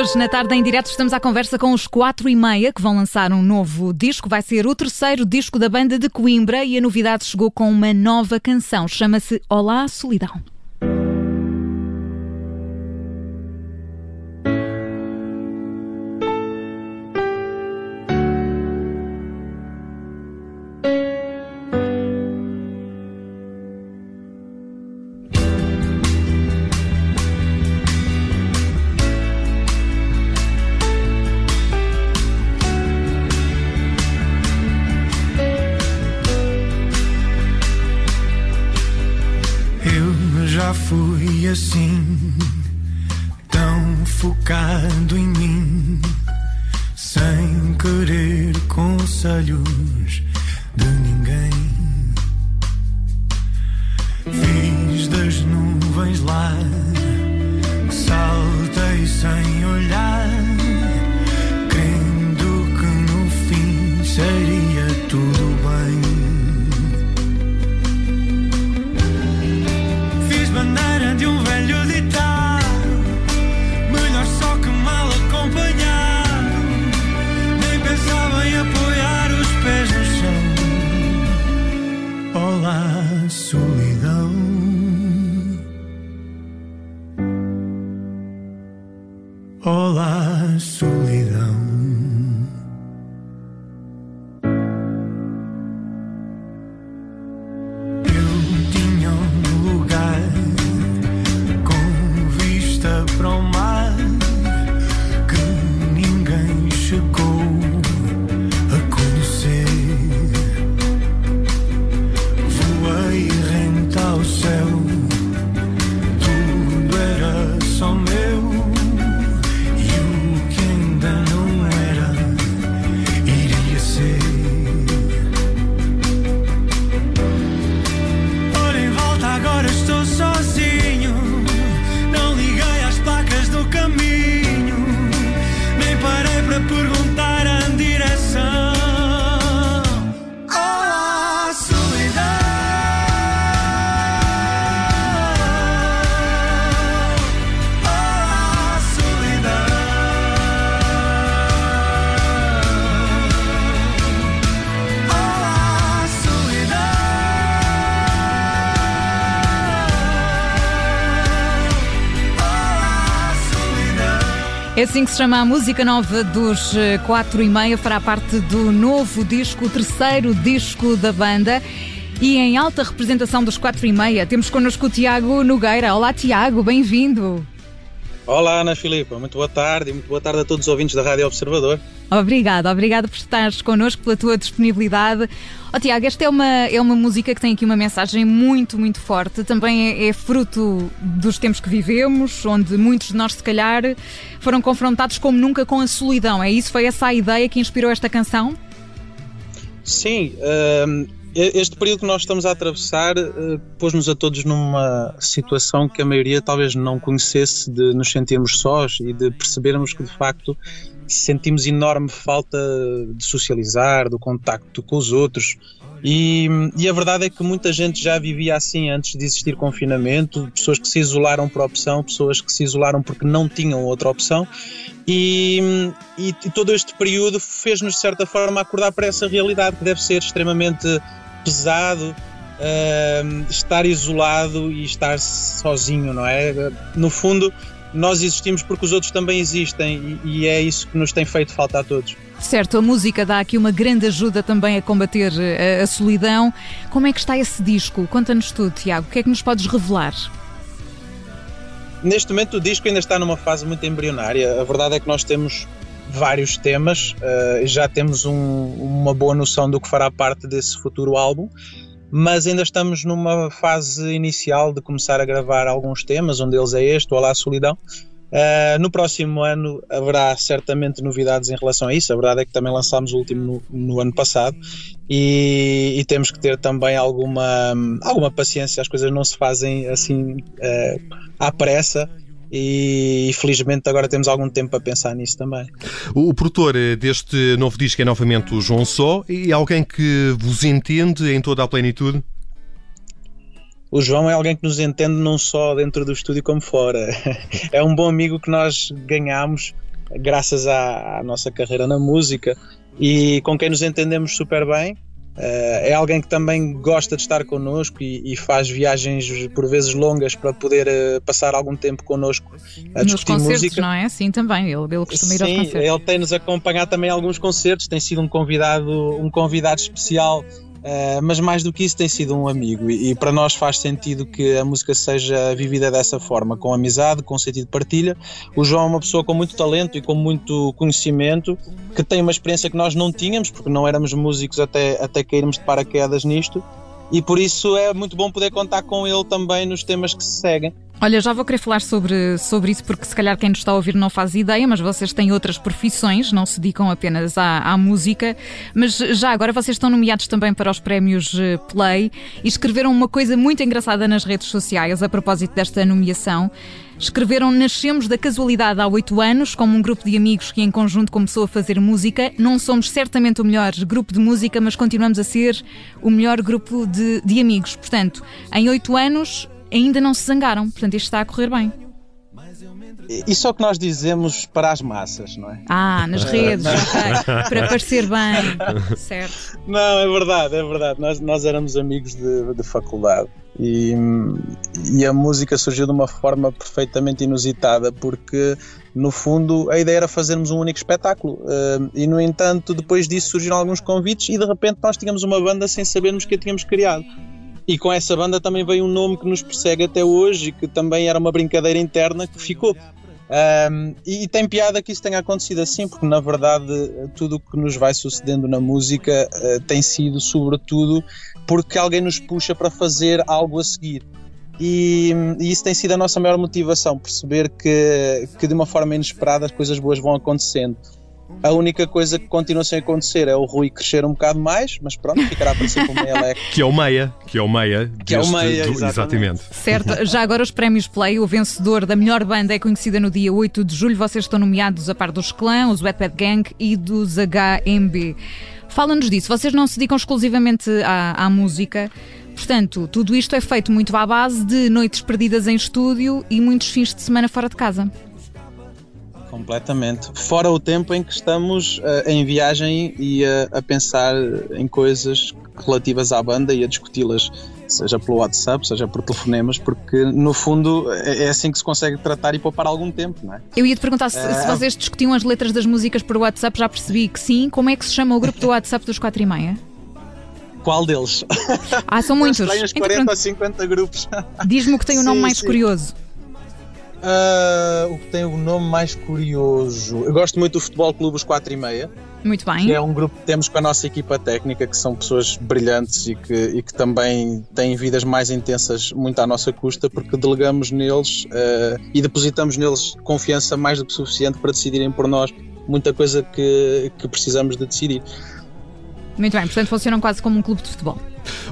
hoje, na tarde em direto, estamos à conversa com os 4 e meia que vão lançar um novo disco. Vai ser o terceiro disco da banda de Coimbra e a novidade chegou com uma nova canção. Chama-se Olá Solidão. Fui assim, tão focado em mim, sem querer conselhos de ninguém. Fiz das nuvens lá, saltei sem É assim que se chama a música nova dos 4 e meia, fará parte do novo disco, o terceiro disco da banda. E em alta representação dos 4 e meia, temos connosco o Tiago Nogueira. Olá, Tiago, bem-vindo. Olá, Ana Filipa, muito boa tarde e muito boa tarde a todos os ouvintes da Rádio Observador. Obrigada, obrigada por estares connosco, pela tua disponibilidade. Oh, Tiago, esta é uma, é uma música que tem aqui uma mensagem muito, muito forte. Também é, é, fruto dos tempos que vivemos, onde muitos de nós, se calhar, foram confrontados como nunca com a solidão. É isso? Foi essa a ideia que inspirou esta canção? Sim. Uh este período que nós estamos a atravessar uh, pôs-nos a todos numa situação que a maioria talvez não conhecesse de nos sentirmos sós e de percebermos que de facto sentimos enorme falta de socializar, do contacto com os outros. E, e, a verdade é que muita gente já vivia assim antes de existir confinamento, pessoas que se isolaram por opção, pessoas que se isolaram porque não tinham outra opção, e, e, todo este período fez-nos de certa forma acordar para essa realidade que deve ser extremamente pesado uh, estar isolado e estar sozinho, não é? No fundo, nós existimos porque os outros também existem e, e é isso que nos tem feito falta a todos. Certo, a música dá aqui uma grande ajuda também a combater a, eh, a solidão. Como é que está esse disco? Conta-nos tudo, Tiago. O que é que nos podes revelar? Neste momento o disco ainda está numa fase muito embrionária. A verdade é que nós temos vários temas, uh, já temos um, uma boa noção do que fará parte desse futuro álbum, mas ainda estamos numa fase inicial de começar a gravar alguns temas, um deles é este, o Olá Solidão, Uh, no próximo ano haverá certamente novidades em relação a isso. A verdade é que também lançámos o último no, no ano passado e, e, temos que ter também alguma, alguma paciência. As coisas não se fazem assim uh, à pressa. E felizmente agora temos algum tempo para pensar nisso também. O, produtor deste novo disco é novamente o João Só e alguém que vos entende em toda a plenitude? o João é alguém que nos entende não só dentro do estúdio como fora. É um bom amigo que nós ganhamos graças à, à nossa carreira na música e com quem nos entendemos super bem. Uh, é alguém que também gosta de estar connosco e, e faz viagens por vezes longas para poder uh, passar algum tempo connosco a Nos discutir concertos, música. não é? Sim, também. Ele, ele costuma ir aos Sim, concertos. ele tem-nos acompanhado também a alguns concertos, tem sido um convidado, um convidado especial, eh, mas mais do que isso tem sido um amigo e, e para nós faz sentido que a música seja vivida dessa forma, com amizade, com sentido de partilha. O João é uma pessoa com muito talento e com muito conhecimento, que tem uma experiência que nós não tínhamos, porque não éramos músicos até, até cairmos de paraquedas nisto, e por isso é muito bom poder contar com ele também nos temas que se seguem. Olha, já vou querer falar sobre, sobre isso, porque se calhar quem nos está a ouvir não faz ideia, mas vocês têm outras profissões, não se dedicam apenas à, à música. Mas já agora vocês estão nomeados também para os prémios eh, Play e escreveram uma coisa muito engraçada nas redes sociais a propósito desta nomeação. Escreveram Nascemos da casualidade há oito anos, como um grupo de amigos que em conjunto começou a fazer música. Não somos certamente o melhor grupo de música, mas continuamos a ser o melhor grupo de, de amigos. Portanto, em oito anos ainda não se zangaram. Portanto, isto está a correr bem. Isso é o que nós dizemos para as massas, não é? Ah, nas redes, ok. Para parecer bem. Certo. Não, é verdade, é verdade. Nós, nós éramos amigos de, de faculdade e, e a música surgiu de uma forma perfeitamente inusitada, porque no fundo a ideia era fazermos um único espetáculo. Uh, e no entanto, depois disso surgiram alguns convites e de repente nós tínhamos uma banda sem sabermos que a tínhamos criado. E com essa banda também veio um nome que nos persegue até hoje e que também era uma brincadeira interna que ficou. Um, e, e, tem piada que isso tenha acontecido assim, porque na verdade tudo o que nos vai sucedendo na música uh, tem sido, sobretudo, porque alguém nos puxa para fazer algo a seguir. E, e, isso tem sido a nossa maior motivação, perceber que, que de uma forma inesperada as coisas boas vão acontecendo. A única coisa que continua sem acontecer é o Rui crescer um bocado mais, mas pronto, ficará para sempre como ele é. Que é o Meia, que é o Meia. Que é o deste- Meia, do- exatamente. exatamente. Certo. Já agora os prémios Play, o vencedor da melhor banda é conhecida no dia 8 de julho. Vocês estão nomeados a par dos Clã, os Wet Bad Gang e dos HMB. Fala-nos disso. Vocês não se dedicam exclusivamente à, à música. Portanto, tudo isto é feito muito à base de noites perdidas em estúdio e muitos fins de semana fora de casa. Completamente. Fora o tempo em que estamos eh, em viagem e a, a pensar em coisas relativas à banda e a discuti-las, seja pelo WhatsApp, seja por telefonemas, porque no fundo é, é assim que se consegue tratar e poupar algum tempo, não é? Eu ia te perguntar se, se Ah. vocês discutiam as letras das músicas por WhatsApp, já percebi que sim. Como é que se chama o grupo do WhatsApp dos 4 e meia? Qual deles? Ah, são muitos. Então, 40 pronto, ou 50 grupos. Diz-me que tem o nome Sim, mais sim. curioso. Ah, o que tem o nome mais curioso? Eu gosto muito do Futebol Clube Os 4 e meia. Muito bem. que é um grupo que temos com a nossa equipa técnica, que são pessoas brilhantes e que, e que também têm vidas mais intensas muito à nossa custa, porque delegamos neles eh, e depositamos neles confiança mais do que suficiente para decidirem por nós muita coisa que, que precisamos de decidir. Muito bem, portanto funcionam quase como um clube de futebol.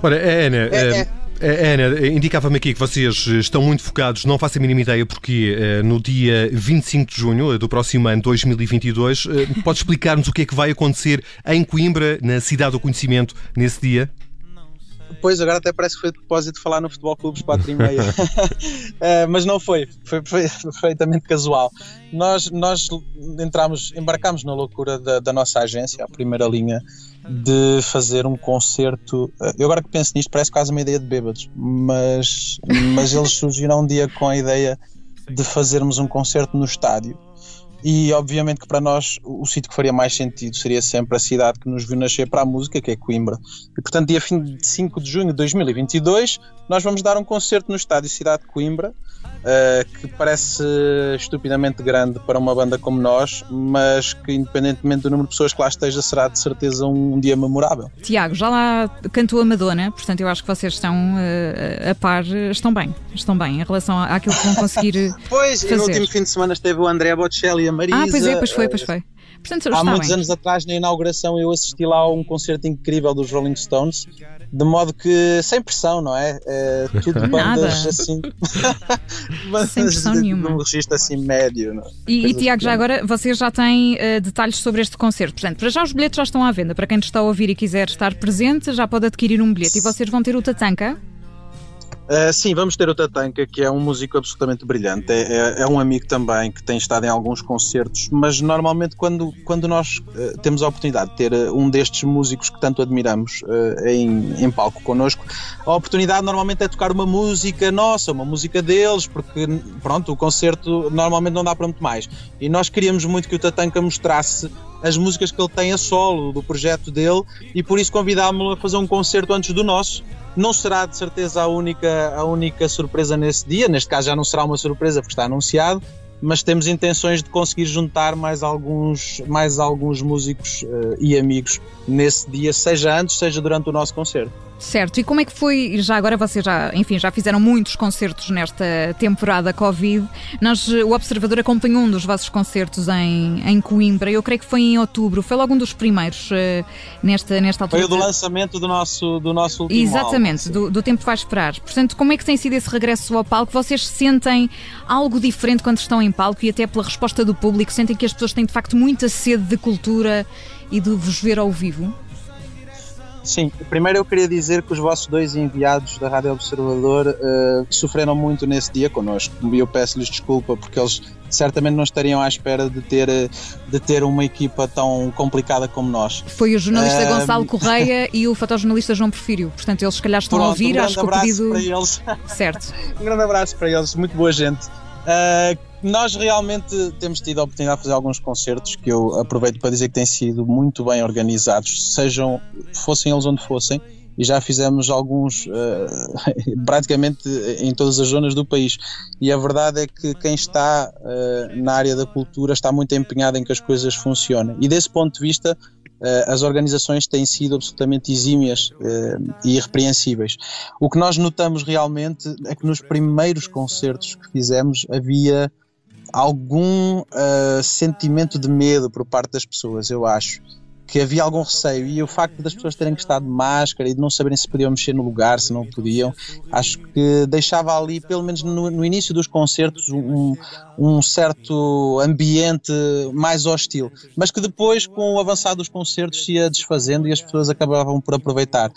Ora, Ana, É, eh, eh, Ana, indicava-me aqui que vocês eh, estão muito focados, não faço a mínima ideia porque eh, no dia 25 de junho eh, do próximo ano, 2022, eh, pode explicar-nos o que é que vai acontecer em Coimbra, na cidade do conhecimento, nesse dia? Pois, agora até parece que foi de propósito falar no Futebol Clube dos 4 e meia. Eh, mas não foi, foi, foi perfeitamente casual. Nós, nós entramos, embarcámos na loucura da, da nossa agência, a primeira linha, de fazer um concerto. eh, Eu agora que penso nisto, parece quase uma ideia de bêbados, mas, mas eles surgiram um dia com a ideia de fazermos um concerto no estádio. E obviamente que para nós o, sítio que faria mais sentido seria sempre a cidade que nos viu nascer para a música, que é Coimbra. E portanto, dia 5 de junho de 2022, nós vamos dar um concerto no estádio Cidade de Coimbra, eh, que parece estupidamente grande para uma banda como nós, mas que independentemente do número de pessoas que lá esteja, será de certeza um dia memorável. Tiago, já lá cantou a Madonna, portanto eu acho que vocês estão eh, a par, estão bem, estão bem em relação àquilo que vão conseguir. eh, Pois, e no Fazer. último fim de semana esteve o André Bocelli e a Marisa. ah, pois é, pois foi, eh, pois foi. Portanto, Há muitos bem. anos atrás, na inauguração, eu assisti lá a um concerto incrível dos Rolling Stones, de modo que, sem pressão, não é? É tudo bandas Nada. assim. bandas Sem pressão de, nenhuma. de um registro assim médio. Não? é? E, e Tiago, já agora vocês já têm eh, detalhes sobre este concerto. Portanto, para já os bilhetes já estão à venda. Para quem nos está a ouvir e quiser estar presente, já pode adquirir um bilhete. E vocês vão ter o Tatanka. Uh, sim, vamos ter o Tatanka, que é um músico absolutamente brilhante. É, é, é, um amigo também que tem estado em alguns concertos, mas normalmente quando, quando nós uh, temos a oportunidade de ter uh, um destes músicos que tanto admiramos em, em palco connosco, a oportunidade normalmente é tocar uma música nossa, uma música deles, porque pronto, o concerto normalmente não dá para muito mais. E nós queríamos muito que o Tatanka mostrasse as músicas que ele tem a solo do projeto dele e por isso convidámos-lo a fazer um concerto antes do nosso não será de certeza a única, a única surpresa nesse dia, neste caso já não será uma surpresa porque está anunciado, mas temos intenções de conseguir juntar mais alguns, mais alguns músicos uh, e amigos nesse dia, seja antes, seja durante o nosso concerto. Certo, e como é que foi, já agora vocês já, enfim, já fizeram muitos concertos nesta temporada Covid, Nós, o Observador acompanhou um dos vossos concertos em, em Coimbra, eu creio que foi em outubro, foi logo um dos primeiros uh, nesta, nesta altura. Foi o do lançamento do nosso, do nosso último Exatamente, álbum, do, do Tempo Vai Esperar. Portanto, como é que tem sido esse regresso ao palco? Vocês sentem algo diferente quando estão em palco e até pela resposta do público, sentem que as pessoas têm de facto muita sede de cultura e de vos ver ao vivo? Sim, primeiro eu queria dizer que os vossos dois enviados da Rádio Observador uh, sofreram muito nesse dia connosco e eu peço-lhes desculpa porque eles certamente não estariam à espera de ter, de ter uma equipa tão complicada como nós. Foi o jornalista uh, Gonçalo Correia e o fotojornalista João Porfírio, portanto eles se calhar estão Pronto, a ouvir, um acho que o pedido... para eles. Certo. um grande abraço para eles, muito boa gente. Uh, nós realmente temos tido a oportunidade de fazer alguns concertos que eu aproveito para dizer que têm sido muito bem organizados, sejam, fossem eles onde fossem, e já fizemos alguns uh, praticamente em todas as zonas do país. E a verdade é que quem está uh, na área da cultura está muito empenhado em que as coisas funcionem. E desse ponto de vista, as organizações têm sido absolutamente exímias e irrepreensíveis. O que nós notamos realmente é que nos primeiros concertos que fizemos havia algum uh, sentimento de medo por parte das pessoas, eu acho que havia algum receio. E o facto das pessoas terem que estar de máscara e de não saberem se podiam mexer no lugar, se não podiam, acho que deixava ali, pelo menos no, no início dos concertos, um, um, certo ambiente mais hostil, mas que depois, com o avançar dos concertos, se ia desfazendo e as pessoas acabavam por aproveitar.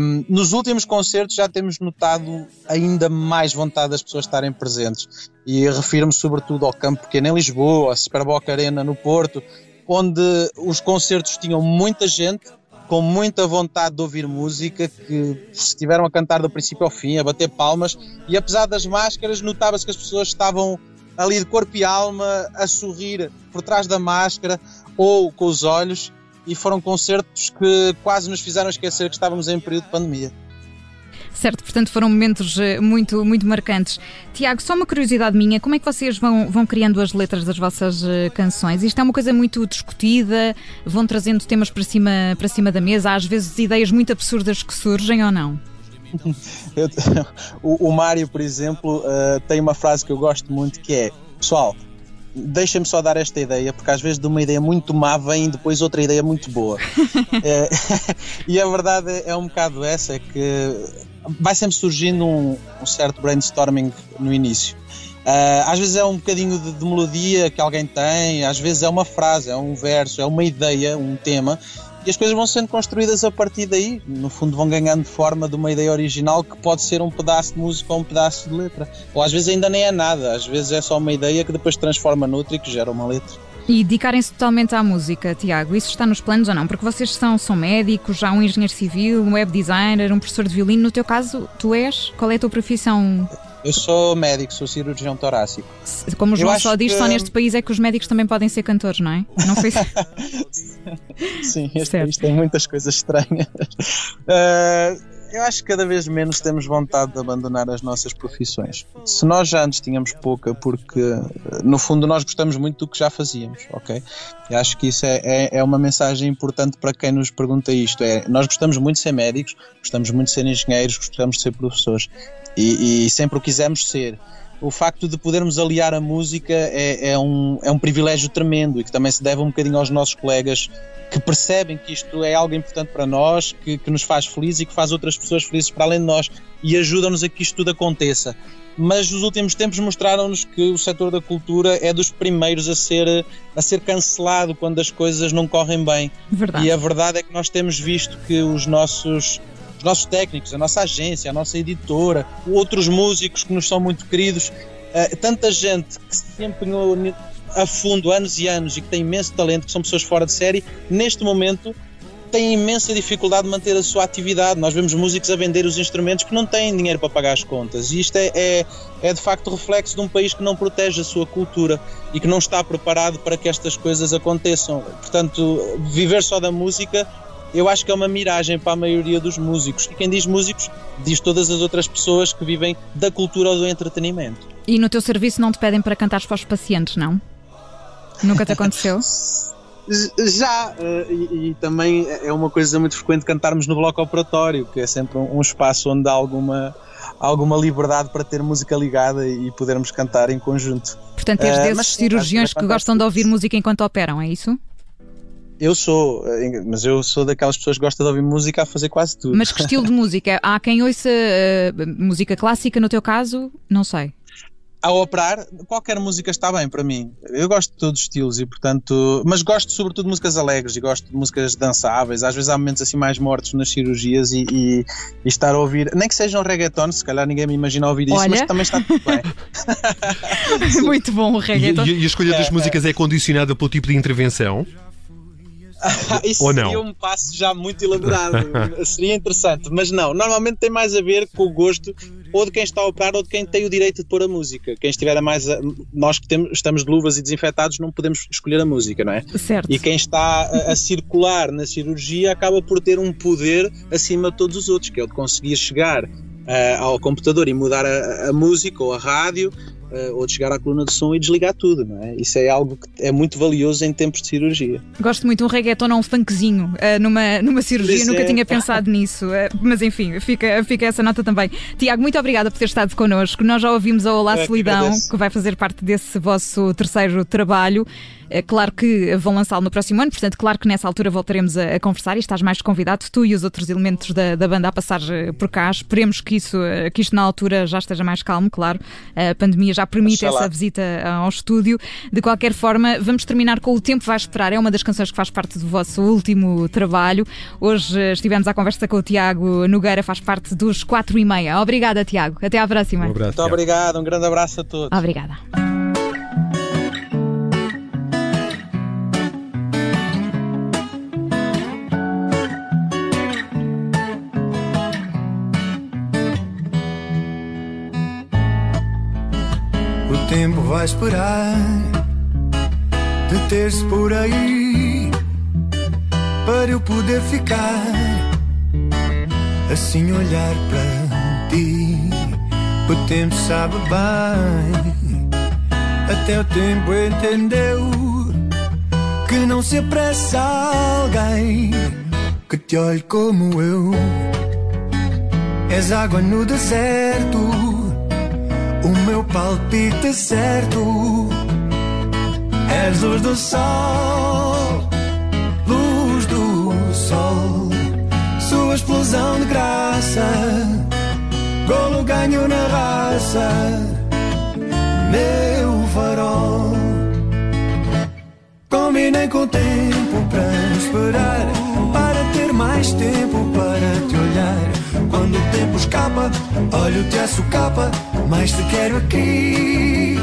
Um, nos últimos concertos já temos notado ainda mais vontade das pessoas estarem presentes. E refiro-me sobretudo ao Campo Pequeno em Lisboa, a Superboc Arena no Porto, onde os concertos tinham muita gente com muita vontade de ouvir música, que estiveram a cantar do princípio ao fim, a bater palmas, e apesar das máscaras, notava-se que as pessoas estavam ali de corpo e alma, a sorrir por trás da máscara ou com os olhos, e foram concertos que quase nos fizeram esquecer que estávamos em período de pandemia. Certo, portanto foram momentos eh, muito, muito marcantes. Tiago, só uma curiosidade minha, como é que vocês vão, vão criando as letras das vossas eh, canções? Isto é uma coisa muito discutida, vão trazendo temas para cima, para cima da mesa, há às vezes ideias muito absurdas que surgem ou não? Eu, o, o Mário, por exemplo, uh, tem uma frase que eu gosto muito que é pessoal, deixem-me só dar esta ideia, porque às vezes de uma ideia muito má vem depois outra ideia muito boa. é, e a verdade é um bocado essa, é que vai sempre surgindo um, um certo brainstorming no início. Uh, às vezes é um bocadinho de, de, melodia que alguém tem, às vezes é uma frase, é um verso, é uma ideia, um tema, e as coisas vão sendo construídas a partir daí. No fundo, vão ganhando forma de uma ideia original que pode ser um pedaço de música ou um pedaço de letra. Ou às vezes ainda nem é nada, às vezes é só uma ideia que depois transforma noutra e que gera uma letra. E dedicarem-se totalmente à música, Tiago, isso está nos planos ou não? Porque vocês são, são médicos, já um engenheiro civil, um web designer, um professor de violino. No teu caso, tu és? Qual é a tua profissão? Eu sou médico, sou cirurgião torácico. Como o João só diz, que... só neste país é que os médicos também podem ser cantores, não é? Não foi Sim, este certo. país tem muitas coisas estranhas. Uh, eu acho que cada vez menos temos vontade de abandonar as nossas profissões. Se nós já antes tínhamos pouca, porque no fundo nós gostamos muito do que já fazíamos, ok? Eu acho que isso é, é, é, uma mensagem importante para quem nos pergunta isto. É, nós gostamos muito de ser médicos, gostamos muito de ser engenheiros, gostamos de ser professores e, e sempre o quisemos ser o facto de podermos aliar a música é, é, um, é um privilégio tremendo e que também se deve um bocadinho aos nossos colegas que percebem que isto é algo importante para nós, que, que nos faz felizes e que faz outras pessoas felizes para além de nós e ajudam-nos a que isto tudo aconteça. Mas nos últimos tempos mostraram-nos que o setor da cultura é dos primeiros a ser, a ser cancelado quando as coisas não correm bem. Verdade. E a verdade é que nós temos visto que os nossos os nossos técnicos, a nossa agência, a nossa editora, outros músicos que nos são muito queridos, uh, tanta gente que se empenhou a fundo anos e anos e que tem imenso talento, que são pessoas fora de série, neste momento têm imensa dificuldade de manter a sua atividade. Nós vemos músicos a vender os instrumentos que não têm dinheiro para pagar as contas. E isto é, é, é, de facto reflexo de um país que não protege a sua cultura e que não está preparado para que estas coisas aconteçam. Portanto, viver só da música. Eu acho que é uma miragem para a maioria dos músicos. E quem diz músicos, diz todas as outras pessoas que vivem da cultura ou do entretenimento. E no teu serviço não te pedem para cantar para os pacientes, não? Nunca te aconteceu? Já, eh, e, e, também é uma coisa muito frequente cantarmos no bloco operatório, que é sempre um, um espaço onde há alguma, alguma liberdade para ter música ligada e podermos cantar em conjunto. Portanto, és uh, desses cirurgiões que gostam de ouvir música enquanto operam, é isso? Eu sou, eh, mas eu sou daquelas pessoas que gostam de ouvir música a fazer quase tudo. Mas que estilo de música? Há quem ouça uh, música clássica, no teu caso? Não sei ao operar, qualquer música está bem para mim. Eu gosto de todos os estilos e, portanto, mas gosto sobretudo de músicas alegres e gosto de músicas dançáveis. Às vezes há momentos assim mais mortos nas cirurgias e, e, e estar a ouvir, nem que seja um reggaeton, se calhar ninguém me imagina ouvir isso, Olha. mas também está tudo bem. Muito bom o reggaeton. E, e a escolha das é, músicas é condicionada pelo tipo de intervenção? Isso Ou não? seria um passo já muito elaborado, seria interessante, mas não. Normalmente tem mais a ver com o gosto ou de quem está a operar ou de quem tem o direito de pôr a música. Quem estiver a mais. A, nós que temos, estamos de luvas e desinfetados não podemos escolher a música, não é? Certo. E quem está a, a circular na cirurgia acaba por ter um poder acima de todos os outros, que é o de conseguir chegar uh, ao computador e mudar a, a música ou a rádio uh, ou de chegar à coluna de som e desligar tudo, não é? Isso é algo que é muito valioso em tempos de cirurgia. Gosto muito de um reggaeton ou um funkzinho uh, numa, numa cirurgia, Isso nunca é. tinha pensado nisso, uh, mas enfim, fica, fica essa nota também. Tiago, muito obrigada por ter estado connosco. Nós já ouvimos a Olá Solidão, que, que vai fazer parte desse vosso terceiro trabalho. É claro que vão lançá-lo no próximo ano, portanto, claro que nessa altura voltaremos a, a, conversar e estás mais convidado, tu e os outros elementos da, da banda a passar eh, por cá. Esperemos que, isso, eh, que isto na altura já esteja mais calmo, claro. A pandemia já permite essa visita ao estúdio. De qualquer forma, vamos terminar com O Tempo Vai Esperar. É uma das canções que faz parte do vosso último trabalho. Hoje eh, estivemos à conversa com o Tiago Nogueira, faz parte dos 4 e meia. Obrigada, Tiago. Até à próxima. Um abraço, Muito obrigado. Um grande abraço a todos. Obrigada. Vai esperar de ter-se por aí para eu poder ficar assim olhar para ti. O tempo sabe bem, até o tempo entendeu que não se apressa alguém que te olhe como eu. És água no deserto palpite certo. És luz do sol, luz do sol, sua explosão de graça, golo ganho na raça, meu farol. Combinei com o tempo para esperar, para ter mais tempo para te olhar. Quando o tempo escapa, olho-te a socapa mas te quero aqui.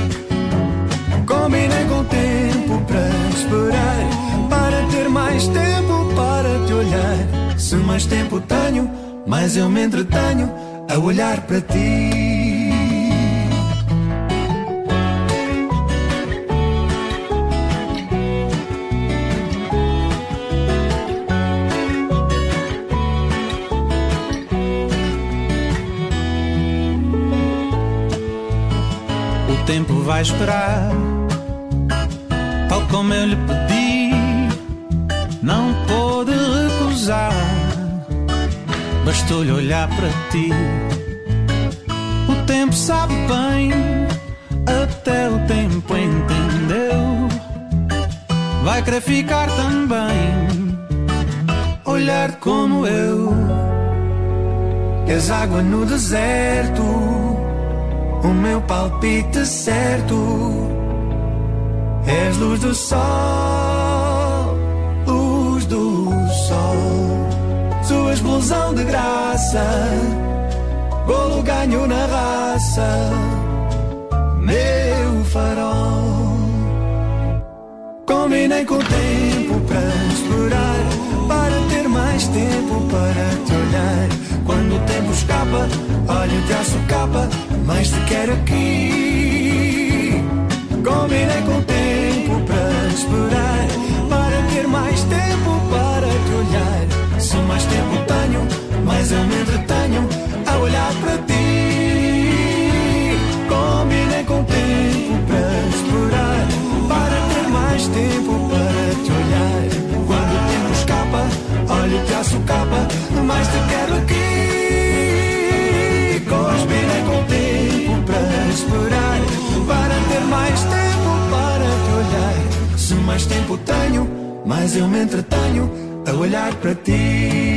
Combinei com o tempo para esperar, para ter mais tempo para te olhar. Se mais tempo tenho, mais eu me entretenho a olhar para ti. Vai esperar. Tal como eu lhe pedi, não pôde recusar. Bastou-lhe olhar para ti. O tempo sabe bem, até o tempo entendeu. Vai querer ficar também, olhar como eu. És água no deserto o meu palpite certo. És luz do sol, luz do sol, sua explosão de graça, golo ganho na raça, meu farol. Combinei com o tempo para esperar, para ter mais tempo para te olhar. Quando o tempo escapa, olho-te a capa, mas te quero aqui. Combinei com o tempo mais tempo tenho, mais eu me entretenho a olhar para ti.